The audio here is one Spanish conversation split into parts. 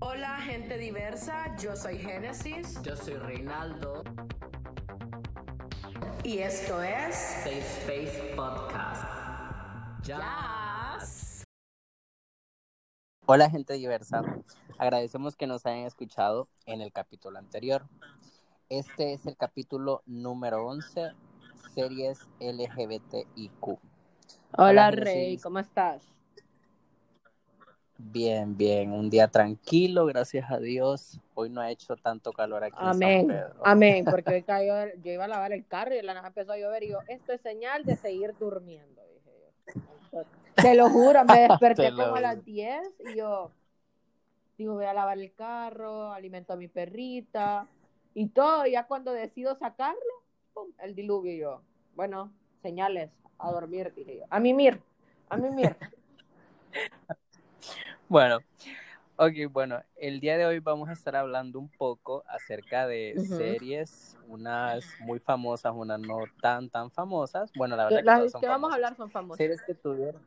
Hola gente diversa, yo soy Génesis Yo soy Reinaldo, y esto es Safe Space Podcast. Ya. Jazz. Hola gente diversa, agradecemos que nos hayan escuchado en el capítulo anterior. Este es el capítulo número 11, series LGBTIQ. Hola, Rey. ¿cómo estás? Bien, bien, un día tranquilo, gracias a Dios. Hoy no ha hecho tanto calor aquí Amén, en San Pedro. amén, porque hoy cayó, yo iba a lavar el carro y la nada empezó a llover y yo, esto es señal de seguir durmiendo, dije yo. Entonces, te lo juro, me desperté como a las juro. 10 y yo, digo, voy a lavar el carro, alimento a mi perrita y todo, y ya cuando decido sacarlo, pum, el diluvio y yo, bueno, señales, a dormir, dije yo, a mimir, a mimir. Bueno, ok, bueno, el día de hoy vamos a estar hablando un poco acerca de series, unas muy famosas, unas no tan, tan famosas. Bueno, la verdad que todas son que vamos a hablar son famosas. Series que tuvieron.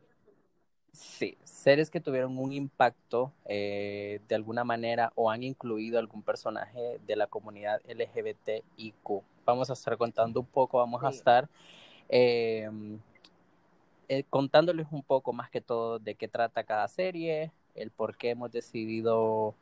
Sí, series que tuvieron un impacto eh, de alguna manera o han incluido algún personaje de la comunidad LGBTIQ. Vamos a estar contando un poco, vamos a estar eh, eh, contándoles un poco más que todo de qué trata cada serie, el por qué hemos decidido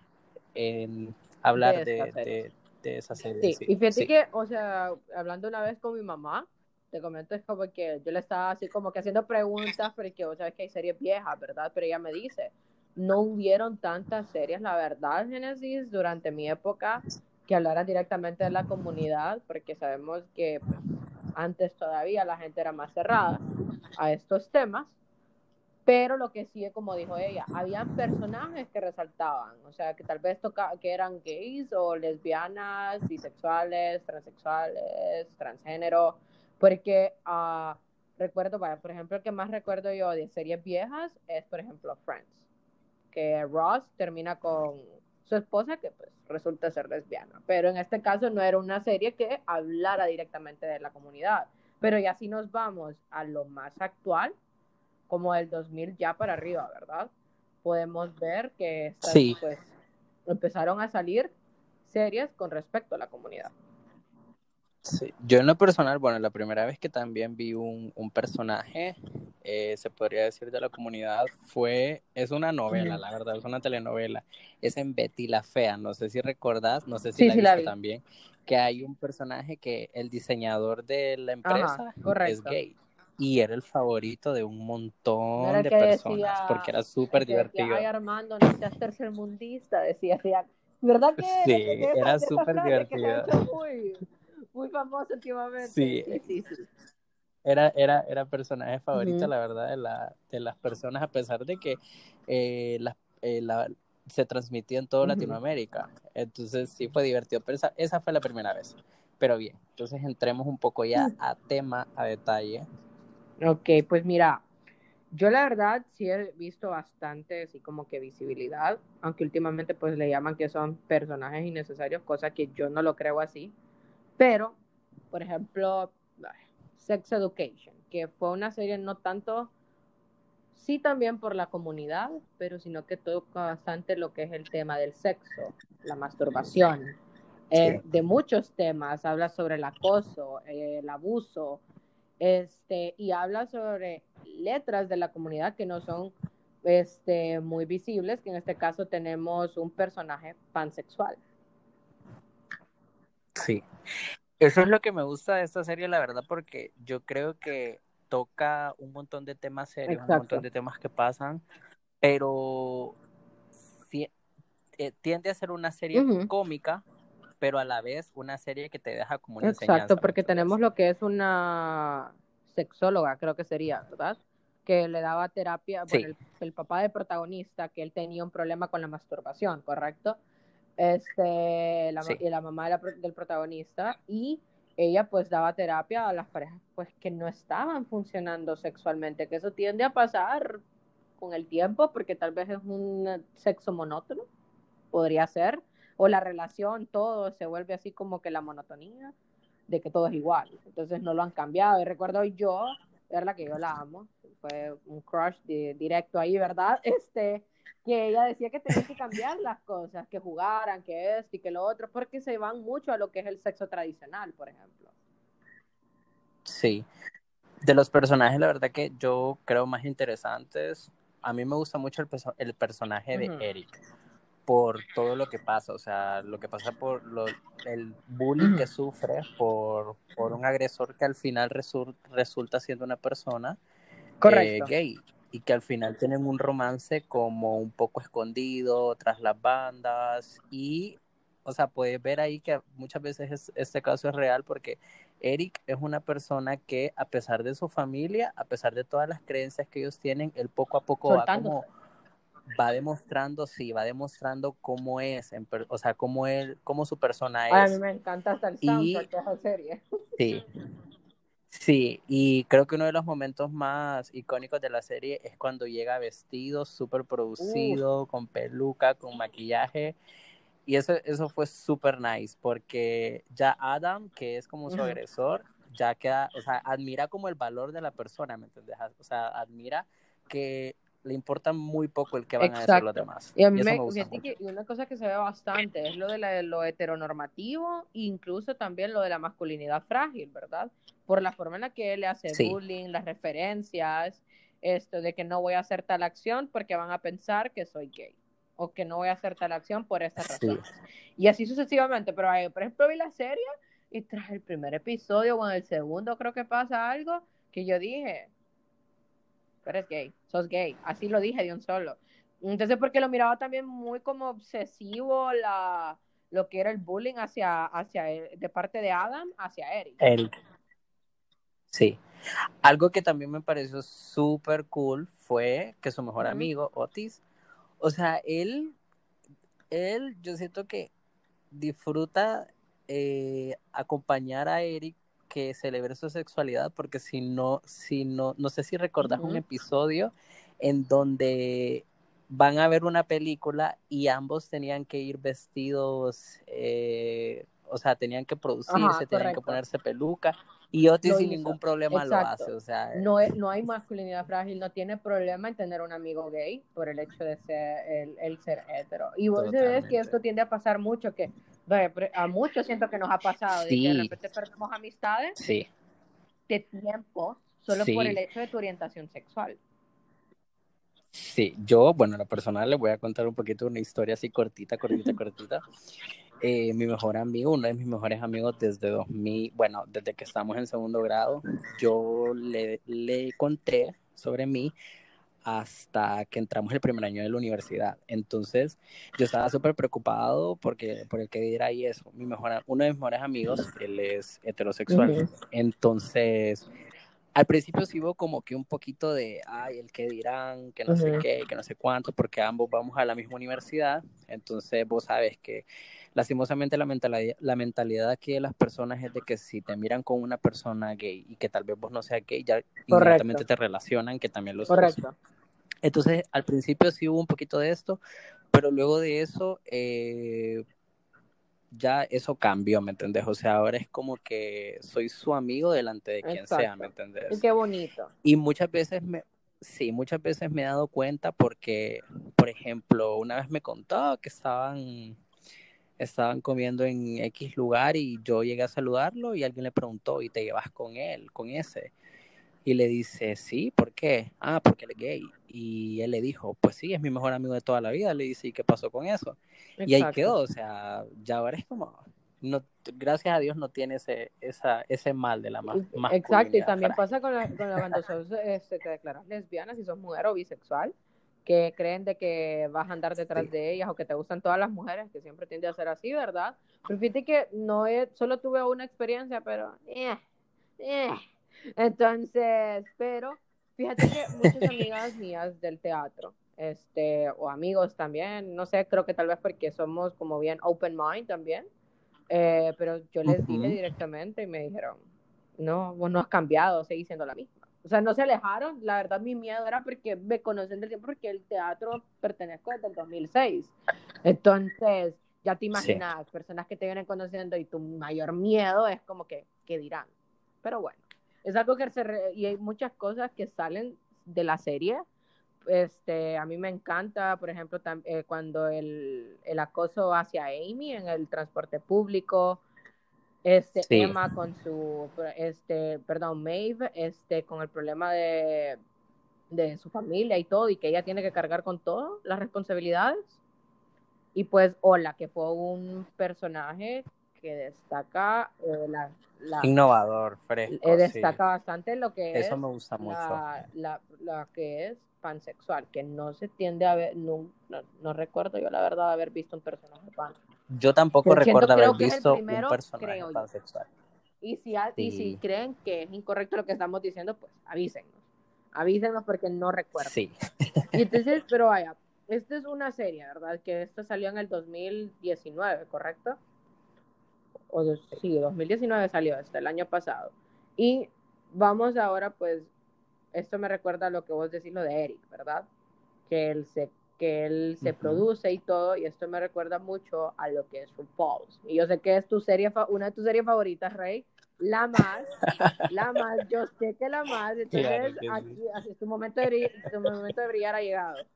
en hablar De de, esta serie. de- de esa serie. Sí, sí, y fíjate sí. que, o sea, hablando una vez con mi mamá, te comento, es como que yo le estaba así como que haciendo preguntas, porque vos sabes que hay series viejas, ¿verdad? Pero ella me dice, no hubieron tantas series, la verdad, Génesis, durante mi época, que hablaran directamente de la comunidad, porque sabemos que pues, antes todavía la gente era más cerrada a estos temas. Pero lo que sí, como dijo ella, habían personajes que resaltaban, o sea, que tal vez toca, que eran gays o lesbianas, bisexuales, transexuales, transgénero, porque ah, recuerdo, vaya, por ejemplo, el que más recuerdo yo de series viejas es, por ejemplo, Friends, que Ross termina con su esposa que pues resulta ser lesbiana, pero en este caso no era una serie que hablara directamente de la comunidad, pero ya si nos vamos a lo más actual, como del 2000 ya para arriba, ¿verdad? Podemos ver que estas, Sí. pues, empezaron a salir series con respecto a la comunidad. Sí, Yo en lo personal, bueno, la primera vez que también vi un, un personaje, eh, se podría decir de la comunidad, fue, es una novela, la verdad, es una telenovela, es en Betty la Fea, no sé si recordás, no sé si Sí, la sí la viste vi. también, que hay un personaje que el diseñador de la empresa es gay y era el favorito de un montón era de personas, decía- porque era súper decía, divertido. Ay, Armando, no seas tercermundista, decía, decía. ¿Verdad que, Sí, era súper divertido. Muy, famosa últimamente? Sí. sí, sí. sí. Era, era, era personaje favorito, la verdad, de, la, de las personas, a pesar de que eh, la- eh, la- se transmitía en toda. Latinoamérica. Entonces sí fue divertido, pero esa, esa fue la primera vez. Pero bien, entonces entremos un poco ya a tema, a detalle. Ok, pues mira, yo la verdad sí he visto bastante así como que visibilidad, aunque últimamente pues le llaman que son personajes innecesarios, cosa que yo no lo creo así. Pero, por ejemplo, Sex Education, que fue una serie no tanto, sí también por la comunidad, pero sino que toca bastante lo que es el tema del sexo, la masturbación, eh, de muchos temas, habla sobre el acoso, eh, el abuso, este, y habla sobre letras de la comunidad que no son este, muy visibles, que en este caso tenemos un personaje pansexual. Sí. Eso es lo que me gusta de esta serie, la verdad, porque yo creo que toca un montón de temas serios, un montón de temas que pasan, pero sí- eh, tiende a ser una serie cómica, pero a la vez una serie que te deja como una enseñanza. Exacto, porque ¿me entendés? tenemos lo que es una sexóloga, creo que sería, ¿verdad? Que le daba terapia, Sí. bueno, el, el papá del protagonista, que él tenía un problema con la masturbación, ¿correcto? Este, la, Sí. y la mamá de la del protagonista, y ella pues daba terapia a las parejas pues que no estaban funcionando sexualmente, que eso tiende a pasar con el tiempo, porque tal vez es un sexo monótono, podría ser, o la relación, todo se vuelve así como que la monotonía. de que todo es igual. Entonces no lo han cambiado. Y recuerdo yo, verla que yo la amo, fue un crush de, directo ahí, ¿verdad? Este, que ella decía que tenía que cambiar las cosas, que jugaran, que esto y que lo otro, porque se van mucho a lo que es el sexo tradicional, por ejemplo. Sí. De los personajes, la verdad que yo creo más interesantes, a mí me gusta mucho el, el personaje de. Eric por todo lo que pasa, o sea, lo que pasa por lo- el bullying que sufre por, por un agresor que al final resu- resulta siendo una persona eh, Correcto. gay y que al final tienen un romance como un poco escondido tras las bandas y, o sea, puedes ver ahí que muchas veces es- este caso es real porque Eric es una persona que a pesar de su familia, a pesar de todas las creencias que ellos tienen, él poco a poco va Soltándose. como va demostrando, sí, va demostrando cómo es, en per- o sea, cómo él, cómo su persona Ay, a mí es. me encanta hasta el Y- soundtrack de esa serie. Sí. Sí, y creo que uno de los momentos más icónicos de la serie es cuando llega vestido, súper producido, con peluca, con maquillaje. Y eso, eso fue súper nice, porque ya Adam, que es como su agresor, ya queda, o sea, admira como el valor de la persona, ¿me entiendes? O sea, admira que le importa muy poco el que van a decir los demás. Y a mí eso me, me que una cosa que se ve bastante es lo de la- lo heteronormativo, incluso también lo de la masculinidad frágil, ¿verdad? Por la forma en la que él le hace Sí. bullying, las referencias, esto de que no voy a hacer tal acción porque van a pensar que soy gay, o que no voy a hacer tal acción por esta Sí. razón. Y así sucesivamente, pero eh, por ejemplo vi la serie y tras el primer episodio o en el segundo creo que pasa algo que yo dije, tú eres gay, sos gay, así lo dije de un solo. Entonces porque lo miraba también muy como obsesivo la lo que era el bullying hacia hacia él- de parte de Adam hacia Eric. Eric. Sí. Algo que también me pareció súper cool fue que su mejor amigo, Otis, o sea, él, él, yo siento que disfruta eh, acompañar a Eric que celebre su sexualidad, porque si no, si no, no sé si recordás un episodio en donde van a ver una película y ambos tenían que ir vestidos, eh, o sea, tenían que producirse, Ajá, tenían que ponerse peluca, y Otis Lo sin hizo. ningún problema Exacto. lo hace, o sea, No, es- no hay masculinidad frágil, no tiene problema en tener un amigo gay por el hecho de ser el, el ser hetero. Y vos ves que esto tiende a pasar mucho, que a muchos siento que nos ha pasado, de que Sí. de repente perdemos amistades sí, de tiempo solo Sí. por el hecho de tu orientación sexual. sí, yo, bueno, en lo personal les voy a contar un poquito una historia así cortita, cortita, cortita. Eh, mi mejor amigo, uno de mis mejores amigos desde 2000, bueno, desde que estamos en segundo grado, yo le, le conté sobre mí hasta que entramos el primer año de la universidad. Entonces, yo estaba súper preocupado porque, por el que dirá y eso. Mi mejor, uno de mis mejores amigos, él es heterosexual. Entonces, al principio sí hubo como que un poquito de, ay, el que dirán, que no sé qué, que no sé cuánto, porque ambos vamos a la misma universidad. Entonces, vos sabes que lastimosamente la mentalidad, la mentalidad aquí de las personas es de que si te miran con una persona gay y que tal vez vos no seas gay, ya inmediatamente te relacionan que también lo sos. Correcto. Entonces, al principio sí hubo un poquito de esto, pero luego de eso, eh, ya eso cambió, ¿me entendés? O sea, ahora es como que soy su amigo delante de quien sea. ¿me Y entendés? qué bonito. Y muchas veces me, sí, muchas veces me he dado cuenta porque, por ejemplo, una vez me contó que estaban, estaban comiendo en X lugar y yo llegué a saludarlo y alguien le preguntó, ¿y te llevas con él, con ese? Y le dice, sí, ¿por qué? Ah, porque él es gay. Y él le dijo, pues sí, es mi mejor amigo de toda la vida. Le dice, ¿y qué pasó con eso? Y ahí Exacto. quedó, o sea, ya ahora es como, no, gracias a Dios no tiene ese, esa, ese mal de la Y- Exacto, y también frágil. pasa con, la, con la- cuando sos, este, te declaras lesbiana, si sos mujer o bisexual, que creen de que vas a andar detrás Sí. de ellas o que te gustan todas las mujeres, que siempre tiende a ser así, ¿verdad? Pero fíjate que no he, solo tuve una experiencia, pero... eh, eh. Entonces, pero fíjate que muchas amigas mías del teatro, este, o amigos también, no sé, creo que tal vez porque somos como bien open mind también, eh, pero yo les dije Ujú. directamente y me dijeron, no, vos no has cambiado, seguís siendo la misma. O sea, no se alejaron, la verdad mi miedo era porque me conocen del tiempo, porque el teatro pertenezco desde el 2006. Entonces, ya te imaginas, personas que te vienen conociendo y tu mayor miedo es como que qué dirán. Pero bueno, es algo que se... Re y hay muchas cosas que salen de la serie. Este, a mí me encanta, por ejemplo, eh, cuando el, el, acoso hacia Amy en el transporte público, este, sí. Emma con su, este, perdón, Maeve, este, con el problema de, de su familia y todo, y que ella tiene que cargar con todo las responsabilidades. Y pues, Hola, que fue un personaje que destaca eh, la, la, innovador, fresco. Eh, destaca sí. bastante lo que Eso es me gusta mucho. La, la, la, que es pansexual, que no se tiende a ver, no, no, no, recuerdo yo la verdad haber visto un personaje pan. Yo tampoco recuerdo haber visto primero, un personaje pansexual. Y si, a- y si creen que es incorrecto lo que estamos diciendo, pues avísenos. Avísenos porque no recuerdo. Sí, Y entonces, pero vaya, esta es una serie, ¿verdad? Que esta salió en el 2019, ¿correcto? O dos- sí, 2019 salió este, el año pasado. Y vamos ahora, pues, esto me recuerda a lo que vos decís, lo de Eric, ¿verdad? Que él se, que él se Ujú. produce y todo, y esto me recuerda mucho a lo que es RuPaul's. Y yo sé que es tu serie, una de tus series favoritas, Rey, la más, la más, yo sé que la más, entonces Claro que sí. aquí, así, tu momento de brillar, tu momento de brillar ha llegado.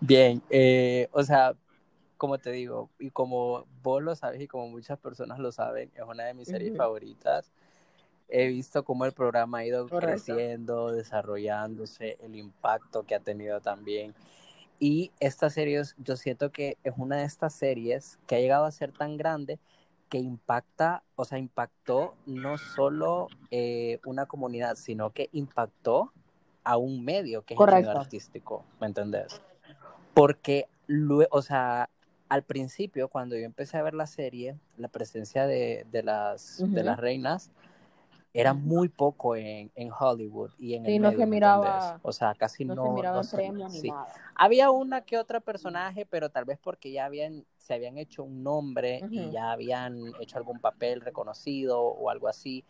bien, eh, o sea, como te digo, y como vos lo sabes y como muchas personas lo saben, es una de mis series Ujú. favoritas. He visto cómo el programa ha ido Correcto. creciendo, desarrollándose, el impacto que ha tenido también. Y esta serie, yo siento que es una de estas series que ha llegado a ser tan grande que impacta, o sea, impactó no solo eh, una comunidad, sino que impactó a un medio que es el medio Correcto. artístico, ¿me entendés? Porque, o sea, al principio, cuando yo empecé a ver la serie, la presencia de, de las, de las reinas era muy poco en, en Hollywood y en Sí, el no medio, se ¿me miraba-? O sea, casi No, no, se miraban no se- premios ni sí. nada. Había una que otra personaje, pero tal vez porque ya habían, se habían hecho un nombre y ya habían hecho algún papel reconocido o algo así.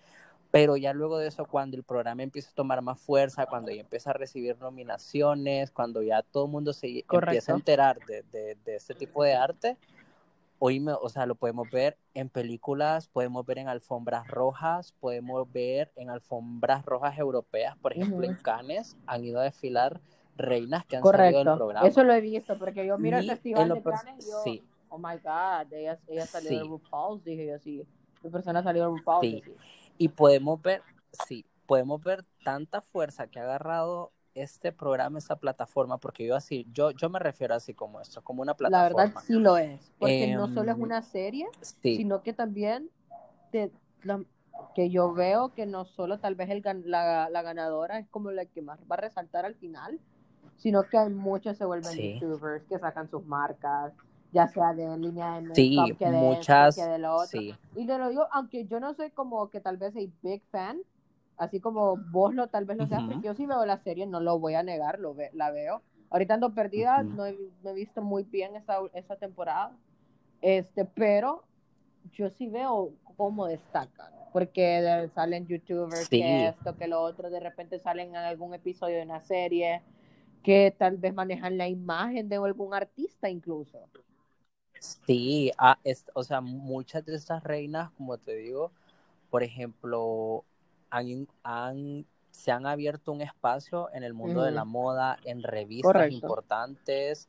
Pero ya luego de eso, cuando el programa empieza a tomar más fuerza, cuando ya empieza a recibir nominaciones, cuando ya todo el mundo se empieza Correcto. a enterar de, de, de este tipo de arte, oíme, o sea, lo podemos ver en películas, podemos ver en alfombras rojas, podemos ver en alfombras rojas europeas, por ejemplo, en Ujú. Cannes han ido a desfilar reinas que han salido del Correcto. programa. Eso lo he visto, porque yo miro el Y festival en de Cannes y yo, sí. oh my god, ella, ella salió de Sí. RuPaul's, dije yo, sí. Mi persona salió de RuPaul's. Sí. sí. Y podemos ver, sí, podemos ver tanta fuerza que ha agarrado este programa, esta plataforma, porque yo así, yo, yo me refiero así como esto, como una La plataforma. verdad sí lo es, porque no solo es Em, una serie, Sí, sino que también la- que yo veo que no solo tal vez el, la, la ganadora es como la que más va a resaltar al final, sino que hay muchos se vuelven Sí. youtubers que sacan sus marcas, ya sea de línea de makeup, sí, que de muchas, que de lo otro. sí, Y te lo digo, aunque yo no soy como que tal vez soy big fan, así como vos lo tal vez lo seas, Ujú. porque yo sí veo la serie, no lo voy a negar, lo ve- la veo. Ahorita ando perdida, no, he, no he visto muy bien esta, esta temporada, este, pero yo sí veo cómo destacan, porque salen youtubers, Sí. que esto, que lo otro, de repente salen en algún episodio de una serie, que tal vez manejan la imagen de algún artista incluso. Sí, ah, es- o sea, muchas de estas reinas, como te digo, por ejemplo, han, han- se han abierto un espacio en el mundo de la moda, en revistas Correcto. importantes,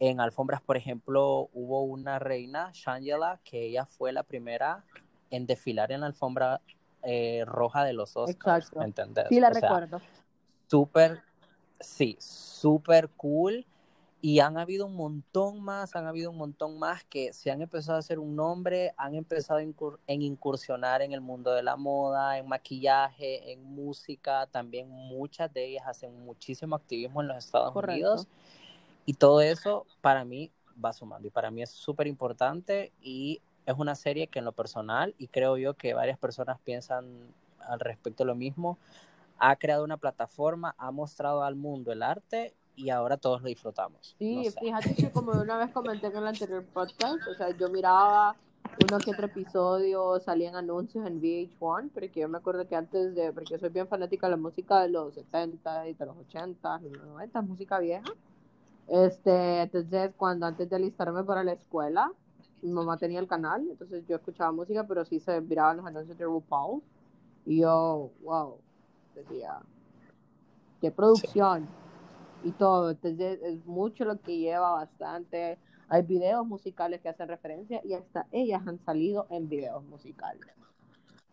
en alfombras, por ejemplo, hubo una reina, Shangela, que ella fue la primera en desfilar en la alfombra eh, roja de los Oscars, Exacto. ¿me entendés? Sí la O recuerdo. súper, sí, súper cool. Y han habido un montón más, han habido un montón más que se han empezado a hacer un nombre, han empezado incur- en incursionar en el mundo de la moda, en maquillaje, en música. También muchas de ellas hacen muchísimo activismo en los Estados Correcto. Unidos. Y todo eso para mí va sumando. Y para mí es súper importante y es una serie que en lo personal, y creo yo que varias personas piensan al respecto lo mismo, ha creado una plataforma, ha mostrado al mundo el arte y ahora todos lo disfrutamos. Sí, No sé. fíjate que como una vez comenté en el anterior podcast, o sea, yo miraba uno que otro episodio, salían anuncios en VH1, porque yo me acuerdo que antes de, porque yo soy bien fanática de la música de los 70 y de los 80 y los 90, música vieja. Este, entonces cuando antes de alistarme para la escuela, mi mamá tenía el canal, entonces yo escuchaba música, pero sí se miraban los anuncios de RuPaul. Y yo, wow, decía, qué producción y todo. Entonces es mucho lo que lleva bastante. Hay videos musicales que hacen referencia y hasta ellas han salido en videos musicales.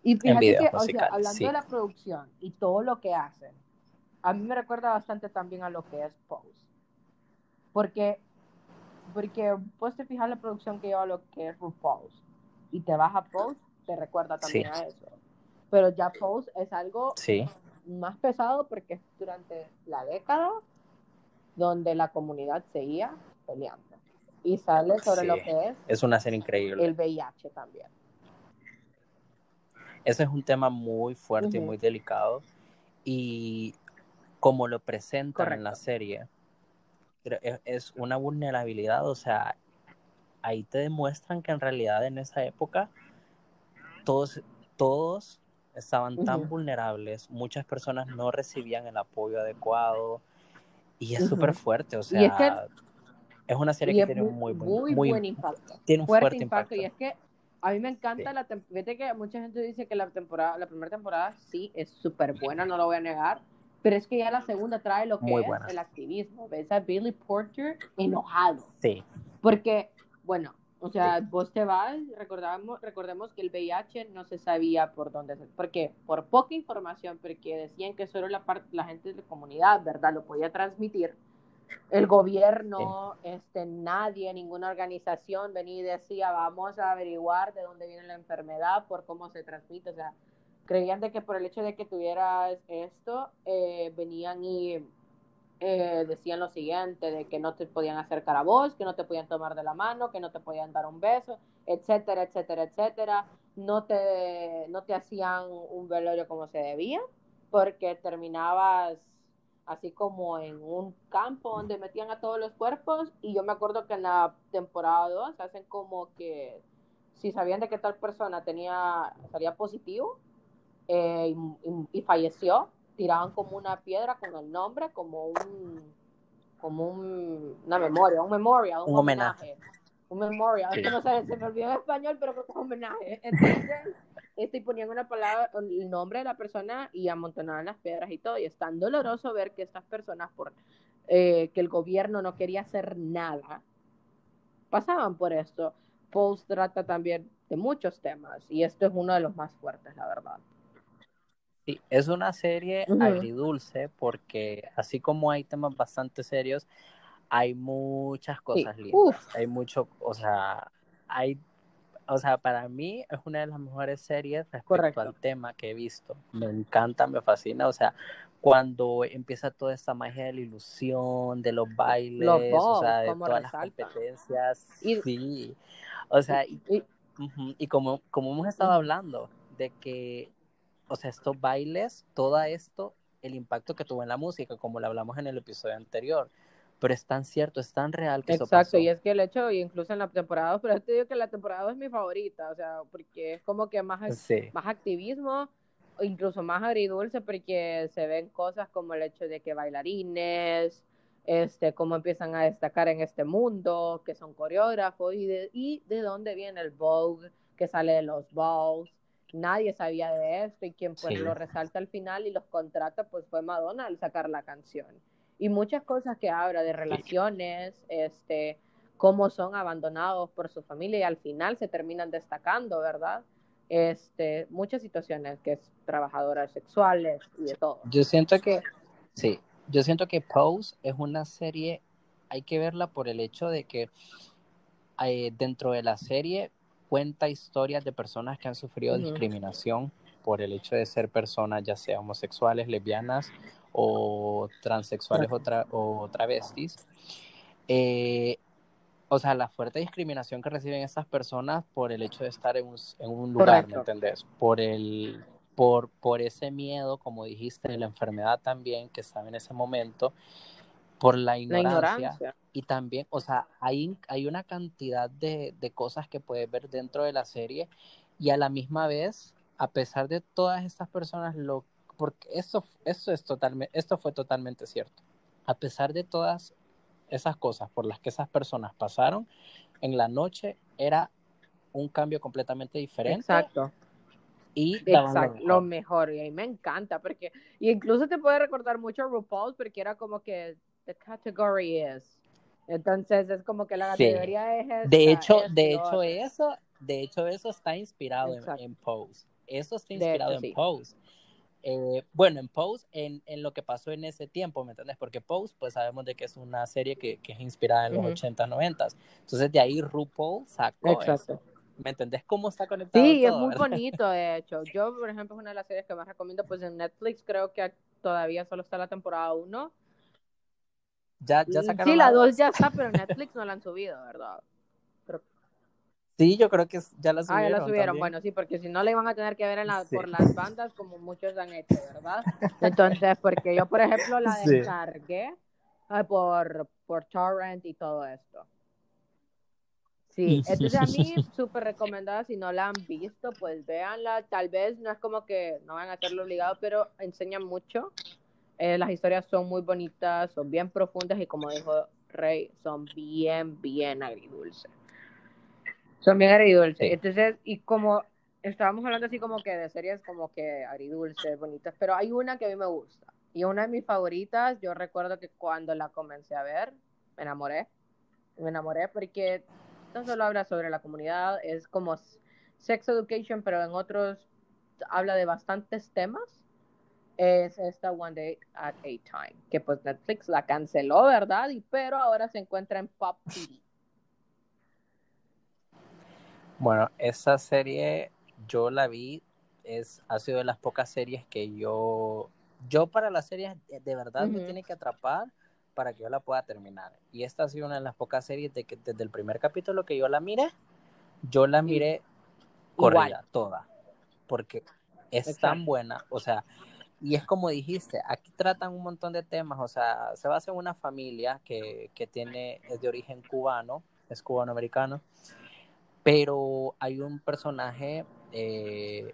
Y fíjate videos que, o sea, musicales, hablando sí. de la producción y todo lo que hacen, a mí me recuerda bastante también a lo que es Pose. Porque, porque vos te fijas la producción que lleva lo que es RuPaul's y te vas a Pose, te recuerda también Sí. a eso. Pero ya Pose es algo Sí, más pesado porque es durante la década donde la comunidad seguía peleando. Y sale sobre Sí. lo que es es una serie increíble. el VIH también. Ese es un tema muy fuerte y muy delicado. Y como lo presentan en la serie, creo- es, una vulnerabilidad. O sea, ahí te demuestran que en realidad en esa época todos, todos estaban tan vulnerables. Muchas personas no recibían el apoyo adecuado. Y es Ujú. súper fuerte. O sea, es que- es una serie que tiene muy, un muy, buen- muy muy- buen impacto. tiene un fuerte, fuerte impacto. impacto. Y es que a mí me encanta Sí. la. Fíjate que mucha gente dice que la temporada, la primera temporada sí es súper buena, no lo voy a negar. Pero es que ya la segunda trae lo que Muy es buena. el activismo. Ves a Billy Porter enojado. Sí, Porque, bueno, o sea, vos te vas, recordamos, recordemos que el VIH no se sabía por dónde, porque por poca información, porque decían que solo la parte, la gente de la comunidad, ¿verdad? Lo podía transmitir. El gobierno, este, nadie, ninguna organización venía y decía, vamos a averiguar de dónde viene la enfermedad, por cómo se transmite, o sea, creían de que por el hecho de que tuvieras esto, eh, venían y eh, decían lo siguiente, de que no te podían acercar a vos, que no te podían tomar de la mano, que no te podían dar un beso, etcétera, etcétera, etcétera. No te, no te hacían un velorio como se debía, porque terminabas así como en un campo donde metían a todos los cuerpos y yo me acuerdo que en la temporada 2 hacen como que si sabían de que tal persona tenía salía positivo eh, y, falleció tiraban como una piedra con el nombre como un como un, una memoria un memorial un, Un homenaje. un memorial Sí. es que no sé se me olvidó en español pero creo que es un homenaje entonces este, y ponían una palabra, el nombre de la persona y amontonaban las piedras y todo. Y es tan doloroso ver que estas personas, por eh, que el gobierno no quería hacer nada, pasaban por esto. Pulse trata también de muchos temas y esto es uno de los más fuertes, la verdad. Sí, es una serie Ujú. agridulce porque así como hay temas bastante serios, hay muchas cosas Sí. lindas. Uf. Hay mucho, o sea, hay, o sea, para mí es una de las mejores series respecto Correcto. al tema que he visto. Me encanta, me fascina, o sea, cuando empieza toda esta magia de la ilusión, de los bailes, Los o sea, de todas las competencias, Y- sí. O sea, y, Y- como, como hemos estado hablando, de que, o sea, estos bailes, todo esto, el impacto que tuvo en la música, como lo hablamos en el episodio anterior, pero es tan cierto, es tan real que eso Exacto, pasó. y es que el hecho, incluso en la temporada 2, pero te digo que la temporada 2 es mi favorita, o sea, porque es como que más, Sí, más activismo, incluso más agridulce, porque se ven cosas como el hecho de que bailarines, este, cómo empiezan a destacar en este mundo, que son coreógrafos, y de, y de dónde viene el Vogue, que sale de los balls. Nadie sabía de esto, y quien pues Sí. lo resalta al final y los contrata, pues fue Madonna al sacar la canción. Y muchas cosas que habla de relaciones, este, cómo son abandonados por su familia y al final se terminan destacando, ¿verdad? Este, muchas situaciones que es trabajadoras sexuales y de todo. yo siento que, sí, yo siento que Pose es una serie, hay que verla por el hecho de que eh, dentro de la serie cuenta historias de personas que han sufrido discriminación por el hecho de ser personas ya sea homosexuales, lesbianas o transexuales o, tra- o travestis. Eh, o sea, la fuerte discriminación que reciben estas personas por el hecho de estar en un, en un lugar, ¿me entendés? Por el, por, por ese miedo, como dijiste, de la enfermedad también que estaba en ese momento, por la ignorancia. Y también, o sea, hay, hay una cantidad de, de cosas que puedes ver dentro de la serie y a la misma vez, a pesar de todas estas personas, lo, porque esto, esto, es totalmente, esto fue totalmente cierto. A pesar de todas esas cosas por las que esas personas pasaron, en la noche era un cambio completamente diferente Exacto. y Exacto, lo mejor. mejor. Y a mí me encanta porque, y incluso te puede recordar mucho a RuPaul porque era como que the category is. Entonces es como que la Sí. categoría es esta, De hecho, esto, de hecho otro. eso, de hecho eso está inspirado en, en Pose. Eso está inspirado hecho, en sí. Pose. Eh, bueno, en Pose, en, en lo que pasó en ese tiempo, ¿me entiendes? Porque Pose, pues sabemos de que es una serie que, que es inspirada en los Ujú. 80s, 90s. Entonces de ahí RuPaul sacó Exacto. eso. ¿Me entendés cómo está conectado Sí, es todo? muy verdad? bonito, de hecho. Yo, por ejemplo, es una de las series que más recomiendo, pues en Netflix creo que todavía solo está la temporada 1. Ya, ya sacaron Sí, la dos? 2 ya está, pero Netflix no la han subido, ¿verdad? Sí, yo creo que ya la Ah, subieron. ya la subieron. también. Bueno, sí, porque si no la iban a tener que ver en la, Sí. por las bandas como muchos han hecho, ¿verdad? Entonces, porque yo, por ejemplo, la Sí. descargué por, por torrent y todo esto. Sí, entonces a mí súper recomendada, si no la han visto, pues véanla, tal vez no es como que no van a hacerlo obligado, pero enseñan mucho, Eh, las historias son muy bonitas, son bien profundas y como dijo Rey, son bien, bien agridulces. Son bien agridulces. Sí. Entonces, y como estábamos hablando así como que de series como que agridulces, bonitas, pero hay una que a mí me gusta. Y una de mis favoritas, yo recuerdo que cuando la comencé a ver, me enamoré. Me enamoré porque no solo habla sobre la comunidad, es como sex education, pero en otros habla de bastantes temas. Es esta One Day at a Time, que pues Netflix la canceló, ¿verdad? Y pero ahora se encuentra en Pop TV. Bueno, esa serie yo la vi, es, ha sido de las pocas series que yo, yo para las series de verdad me tiene que atrapar para que yo la pueda terminar. Y esta ha sido una de las pocas series de que desde el primer capítulo que yo la miré, yo la miré corrida, Igual. toda, porque es Exacto. tan buena, o sea, y es como dijiste, aquí tratan un montón de temas, o sea, se basa en una familia que, que tiene, es de origen cubano, es cubano-americano, pero hay un personaje, eh,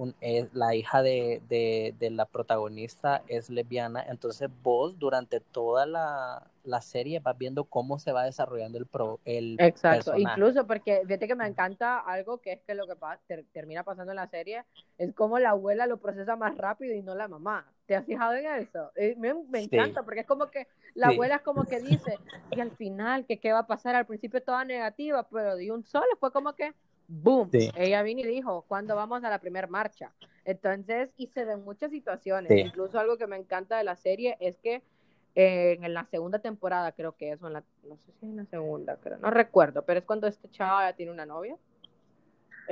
un- es la hija de, de- de la protagonista es lesbiana, entonces vos durante toda la, la serie vas viendo cómo se va desarrollando el, pro, el Exacto, personaje. incluso porque fíjate que me encanta algo que es que lo que ter- termina pasando en la serie es como la abuela lo procesa más rápido y no la mamá. ¿Te has fijado en eso? Eh, me, me Sí. encanta porque es como que la Sí. abuela es como que dice, y al final, que qué va a pasar? Al principio toda negativa, pero de un solo fue como que, boom, Sí. ella vino y dijo, ¿cuándo vamos a la primera marcha? Entonces, y se ven muchas situaciones, Sí. incluso algo que me encanta de la serie es que eh, en la segunda temporada creo que es, o en la, no sé si es en la segunda, creo, no recuerdo, pero es cuando este chavo ya tiene una novia.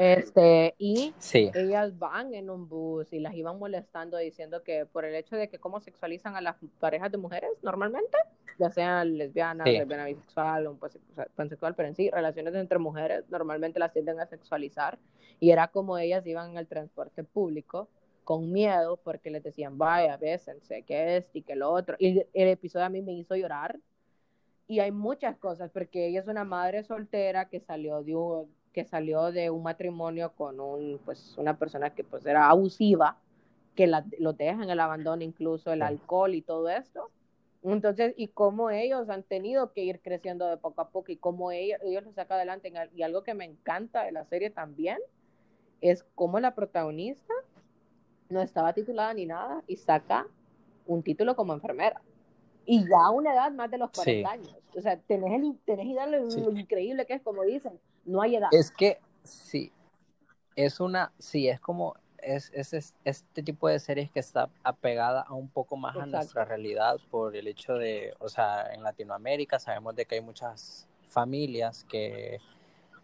Este, y Sí, ellas van en un bus y las iban molestando diciendo que por el hecho de que cómo sexualizan a las parejas de mujeres normalmente, ya sean lesbianas, Sí. lesbiana bisexual o pansexual, pero en sí, relaciones entre mujeres normalmente las tienden a sexualizar y era como ellas iban en el transporte público con miedo porque les decían, vaya, bésense, que esto y que lo otro. Y el episodio a mí me hizo llorar y hay muchas cosas porque ella es una madre soltera que salió de un, que salió de un matrimonio con un pues una persona que pues era abusiva que la, lo deja en el abandono incluso el alcohol y todo esto entonces y cómo ellos han tenido que ir creciendo de poco a poco y cómo ellos, ellos lo sacan adelante y algo que me encanta de la serie también es cómo la protagonista no estaba titulada ni nada y saca un título como enfermera y ya a una edad más de los 40 Sí. años. O sea, tenés, el, tenés idea de lo, Sí. lo increíble que es, como dicen, no hay edad. es que sí, es una, sí, es como, es, es, es- este tipo de series que está apegada a un poco más a Exacto. nuestra realidad por el hecho de, o sea, en Latinoamérica sabemos de que hay muchas familias que,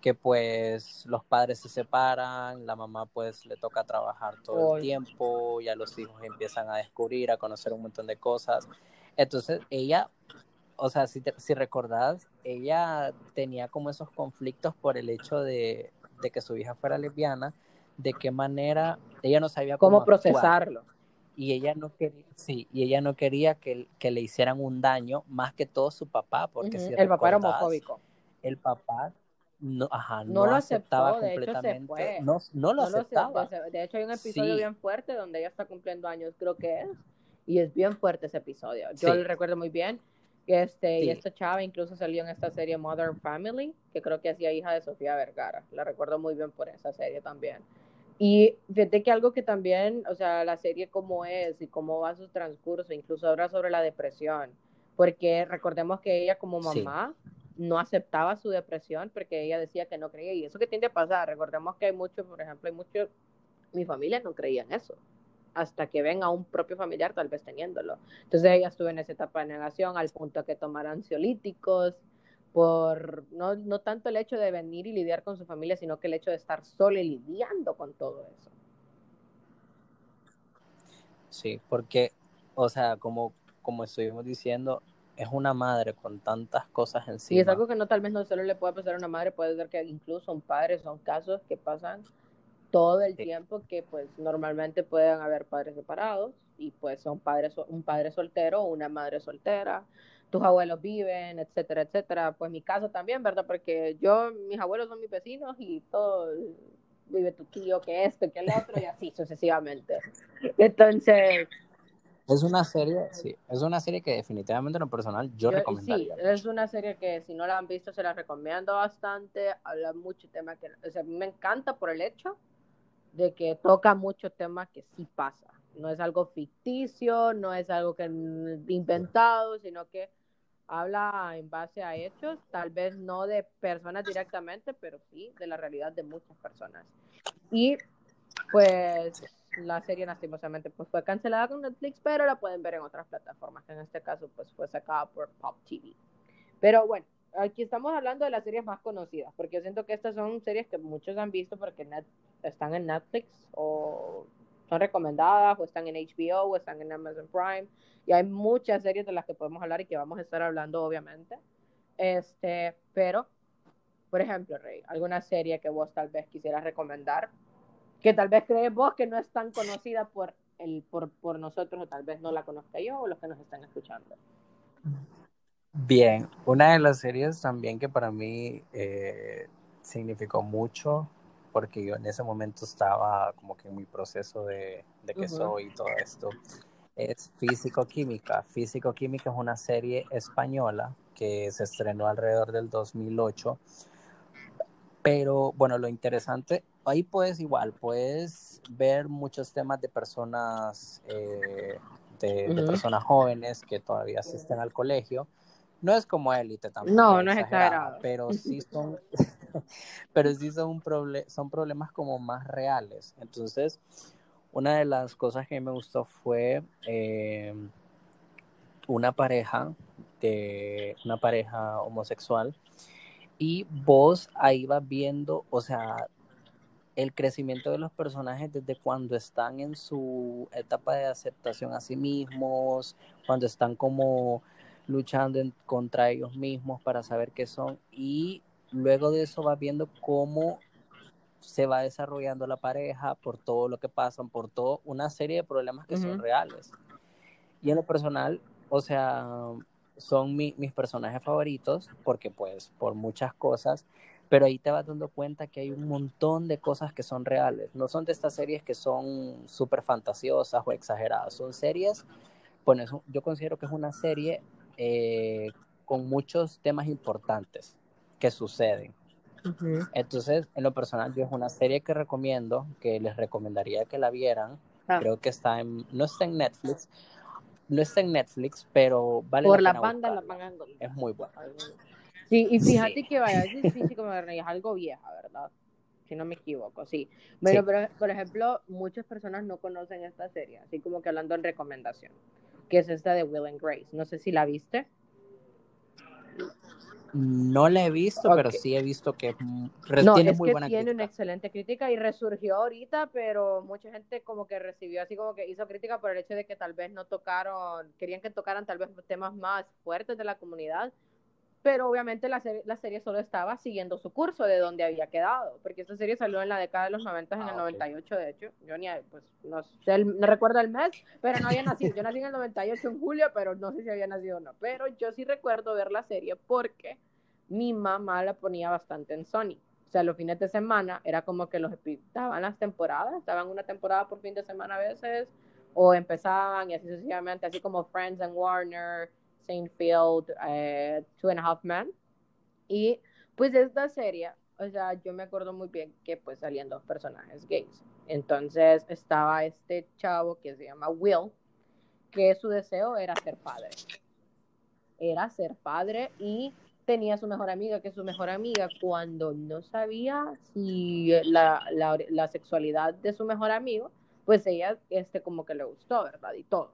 que pues los padres se separan, la mamá pues le toca trabajar todo el tiempo, ya los hijos empiezan a descubrir, a conocer un montón de cosas. Entonces ella, o sea, si, te- si recordás, ella tenía como esos conflictos por el hecho de, de que su hija fuera lesbiana, de qué manera ella no sabía cómo, ¿Cómo actuar procesarlo? y ella no quería, sí, y ella no quería que, que le hicieran un daño más que todo su papá, porque si el papá era homofóbico. el papá no, ajá, No no, lo aceptaba aceptó, de hecho, se completamente, fue. no, no lo No aceptaba. de, de hecho, hay un episodio Sí. bien fuerte donde ella está cumpliendo años, creo que es, y es bien fuerte ese episodio. Yo Sí. lo recuerdo muy bien. Este, Sí. Y esta chava incluso salió en esta serie Modern Family, que creo que hacía hija de Sofía Vergara. La recuerdo muy bien por esa serie también. Y fíjate que algo que también, o sea, la serie cómo es y cómo va su transcurso, incluso habla sobre la depresión, porque recordemos que ella como Sí. mamá no aceptaba su depresión porque ella decía que no creía, y eso que tiende a pasar, recordemos que hay muchos, por ejemplo, hay muchos, mi familia no creía en eso, hasta que ven a un propio familiar tal vez teniéndolo. Entonces ella estuvo en esa etapa de negación al punto que tomar ansiolíticos, por no, no tanto el hecho de venir y lidiar con su familia, sino que el hecho de estar sola y lidiando con todo eso. Sí, porque, o sea, como, como estuvimos diciendo, es una madre con tantas cosas Y encima. es algo que no tal vez no solo le puede pasar a una madre, puede ser que incluso un padre, son casos que pasan todo el Sí. tiempo que pues normalmente pueden haber padres separados y pues son padres, un padre soltero o una madre soltera, tus abuelos viven, etcétera, etcétera. Pues mi caso también, ¿verdad? Porque yo, mis abuelos son mis vecinos y todo, vive tu tío, que esto, que el otro y así sucesivamente. Entonces, Es una serie, sí, es una serie que definitivamente en lo personal yo, Yo- recomendaría. Sí, es una serie que si no la han visto se la recomiendo bastante, habla mucho tema que, o sea, a mí me encanta por el hecho de que toca muchos temas que sí pasa. No es algo ficticio, no es algo que inventado, sino que habla en base a hechos, tal vez no de personas directamente, pero sí de la realidad de muchas personas. Y pues la serie lastimosamente pues fue cancelada con Netflix, pero la pueden ver en otras plataformas, que en este caso pues fue sacada por Pop TV. Pero bueno, aquí estamos hablando de las series más conocidas, porque yo siento que estas son series que muchos han visto porque net, están en Netflix o son recomendadas o están en HBO o están en Amazon Prime y hay muchas series de las que podemos hablar y que vamos a estar hablando obviamente. Este, pero por ejemplo, Rey, alguna serie que vos tal vez quisieras recomendar que tal vez crees vos que no es tan conocida por, el, por, por nosotros o tal vez no la conozca yo o los que nos están escuchando. Bien, una de las series también que para mí eh, significó mucho, porque yo en ese momento estaba como que en mi proceso de, de que Ujú. soy y todo esto, es Físico-Química. Físico-Química es una serie española que se estrenó alrededor del 2008, pero bueno, lo interesante, ahí puedes igual, puedes ver muchos temas de personas, eh, de, de Ujú. personas jóvenes que todavía asisten al colegio. No es como élite tampoco. No, no es exagerado. Pero sí son, pero sí son, un proble son problemas como más reales. Entonces, una de las cosas que me gustó fue eh, una pareja de una pareja homosexual y vos ahí vas viendo, o sea, el crecimiento de los personajes desde cuando están en su etapa de aceptación a sí mismos, cuando están como luchando contra ellos mismos para saber qué son y luego de eso vas viendo cómo se va desarrollando la pareja por todo lo que pasan, por todo una serie de problemas que son reales. Y en lo personal, o sea, son mi- mis personajes favoritos porque pues por muchas cosas, pero ahí te vas dando cuenta que hay un montón de cosas que son reales. No son de estas series que son súper fantasiosas o exageradas, son series, bueno, yo considero que es una serie eh, con muchos temas importantes que suceden. Entonces, en lo personal, yo es una serie que recomiendo, que les recomendaría que la vieran. Ah. Creo que está en, no está en Netflix, no está en Netflix, pero vale Por la la pena banda la Es muy buena. Sí, y fíjate Sí. que vaya, es difícil como es algo vieja, ¿verdad? Si no me equivoco, sí. Bueno, Sí. pero por ejemplo, muchas personas no conocen esta serie, así como que hablando en recomendación, que es esta de Will and Grace. No sé si la viste. No la he visto, pero sí he visto que No, tiene es muy que buena tiene crítica. una excelente crítica y resurgió ahorita, pero mucha gente como que recibió así como que hizo crítica por el hecho de que tal vez no tocaron, querían que tocaran tal vez temas más fuertes de la comunidad, pero obviamente la serie, la serie solo estaba siguiendo su curso de donde había quedado, porque esta serie salió en la década de los 90, en Ah, el ok. 98 de hecho, yo ni, pues no sé, el- no recuerdo el mes, pero no había nacido, yo nací en el 98 en julio, pero no sé si había nacido o no, pero yo sí recuerdo ver la serie porque mi mamá la ponía bastante en Sony. O sea, los fines de semana era como que los daban las temporadas, daban una temporada por fin de semana a veces, o empezaban y así sucesivamente, así como Friends and Warner, Seinfeld, eh, Two and a Half Men. Y pues esta serie, o sea, yo me acuerdo muy bien que pues salían dos personajes gays. Entonces estaba este chavo que se llama Will, que su deseo era ser padre. Era ser padre y tenía su mejor amiga, que su mejor amiga cuando no sabía si la, la, la, sexualidad de su mejor amigo, pues ella este, como que le gustó, ¿verdad? Y todo.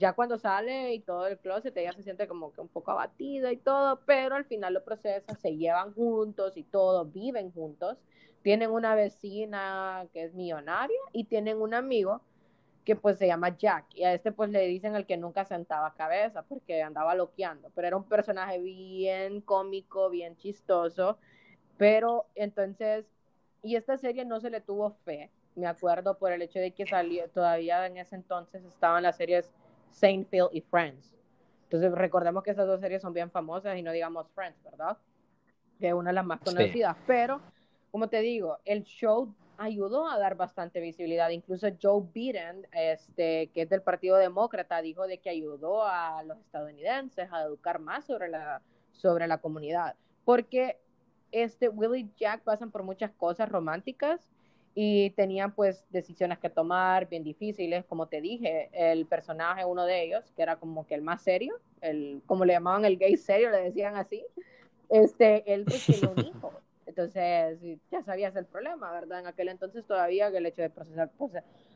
Ya cuando sale y todo el closet, ella se siente como que un poco abatida y todo, pero al final lo procesa, se llevan juntos y todo, viven juntos. Tienen una vecina que es millonaria y tienen un amigo que pues se llama Jack y a este pues le dicen el que nunca sentaba cabeza porque andaba loqueando, pero era un personaje bien cómico, bien chistoso, pero entonces, y esta serie no se le tuvo fe, me acuerdo por el hecho de que salió, todavía en ese entonces estaban las series Seinfeld y Friends, entonces recordemos que esas dos series son bien famosas y no digamos Friends, ¿verdad? Que es una de las más conocidas, sí. pero como te digo, el show ayudó a dar bastante visibilidad. Incluso Joe Biden, este, que es del Partido Demócrata, dijo de que ayudó a los estadounidenses a educar más sobre la, sobre la comunidad. Porque este, Will y Jack pasan por muchas cosas románticas y tenían pues decisiones que tomar bien difíciles, como te dije, el personaje, uno de ellos, que era como que el más serio, el, como le llamaban el gay serio, le decían así, este, él pues tiene un hijo. Entonces, ya sabías el problema, ¿verdad? En aquel entonces todavía el hecho de procesar, pues,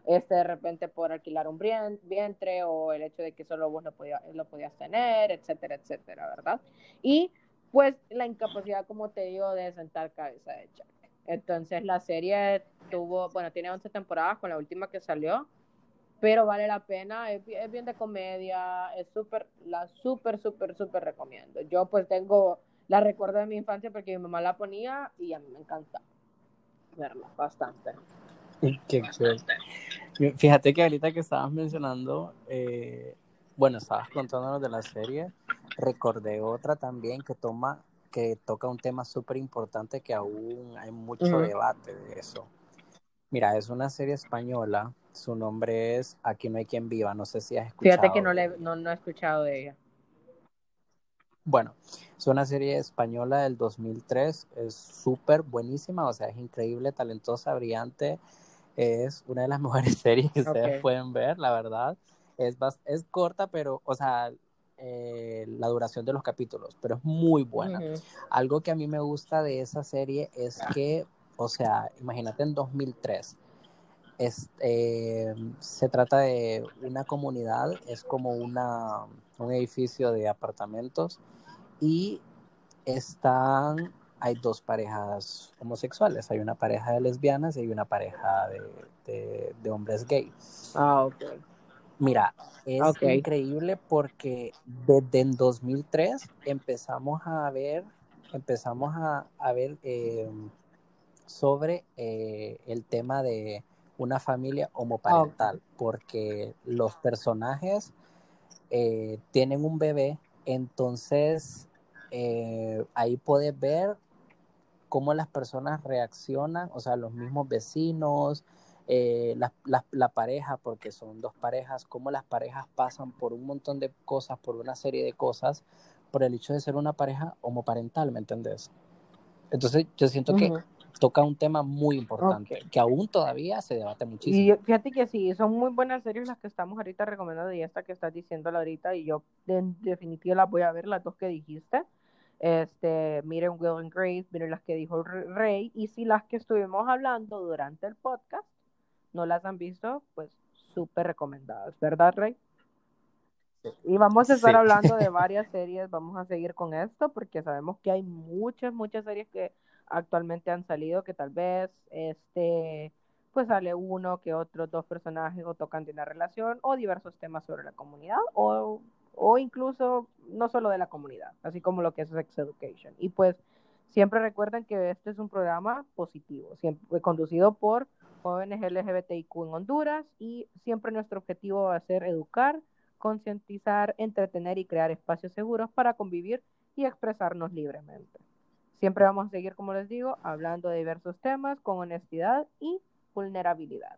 este, de repente por alquilar un vientre o el hecho de que solo vos lo, podía, lo podías tener, etcétera, etcétera, ¿verdad? Y pues la incapacidad, como te digo, de sentar cabeza de Jack. Entonces la serie tuvo, bueno, tiene 11 temporadas con la última que salió, pero vale la pena, es, bien de comedia, es súper, la súper, súper, súper recomiendo. Yo pues tengo la recuerdo de mi infancia porque mi mamá la ponía y a mí me encanta verla bastante. Qué cool. Fíjate que ahorita que estabas mencionando, eh, bueno, estabas contándonos de la serie, recordé otra también que toma, que toca un tema súper importante que aún hay mucho uh -huh. debate de eso. Mira, es una serie española, su nombre es Aquí no hay quien viva, no sé si has escuchado. Fíjate que no, le, no, no he escuchado de ella. Bueno, es una serie española del 2003, es súper buenísima, o sea, es increíble, talentosa, brillante, es una de las mejores series que ustedes pueden ver, la verdad. Es, es corta, pero, o sea, eh, la duración de los capítulos, pero es muy buena. Uh -huh. Algo que a mí me gusta de esa serie es que, o sea, imagínate en 2003, es, eh, se trata de una comunidad, es como una, un edificio de apartamentos y están, hay dos parejas homosexuales, hay una pareja de lesbianas y hay una pareja de, de, de hombres gay. Ah, ok. Mira, es okay. increíble porque desde en 2003 empezamos a ver, empezamos a, a ver eh, sobre eh, el tema de una familia homoparental, porque los personajes eh, tienen un bebé, entonces eh, ahí puedes ver cómo las personas reaccionan, o sea, los mismos vecinos, eh, la, la, la, pareja, porque son dos parejas, cómo las parejas pasan por un montón de cosas, por una serie de cosas, por el hecho de ser una pareja homoparental, ¿me entendés? Entonces yo siento uh -huh. que toca un tema muy importante, okay. que aún todavía se debate muchísimo. Y fíjate que sí, son muy buenas series las que estamos ahorita recomendando y esta que estás diciendo ahorita, y yo en definitiva las voy a ver, las dos que dijiste. Este, miren Will and Grace, miren las que dijo Rey, y si las que estuvimos hablando durante el podcast no las han visto, pues súper recomendadas, ¿verdad, Rey? Y vamos a estar sí. hablando de varias series, vamos a seguir con esto porque sabemos que hay muchas, muchas series que actualmente han salido que tal vez este pues sale uno que otros dos personajes o tocan de una relación o diversos temas sobre la comunidad o, o incluso no solo de la comunidad, así como lo que es Sex Education. Y pues siempre recuerden que este es un programa positivo, siempre conducido por jóvenes LGBTIQ en Honduras y siempre nuestro objetivo va a ser educar, concientizar, entretener y crear espacios seguros para convivir y expresarnos libremente. Siempre vamos a seguir, como les digo, hablando de diversos temas con honestidad y vulnerabilidad.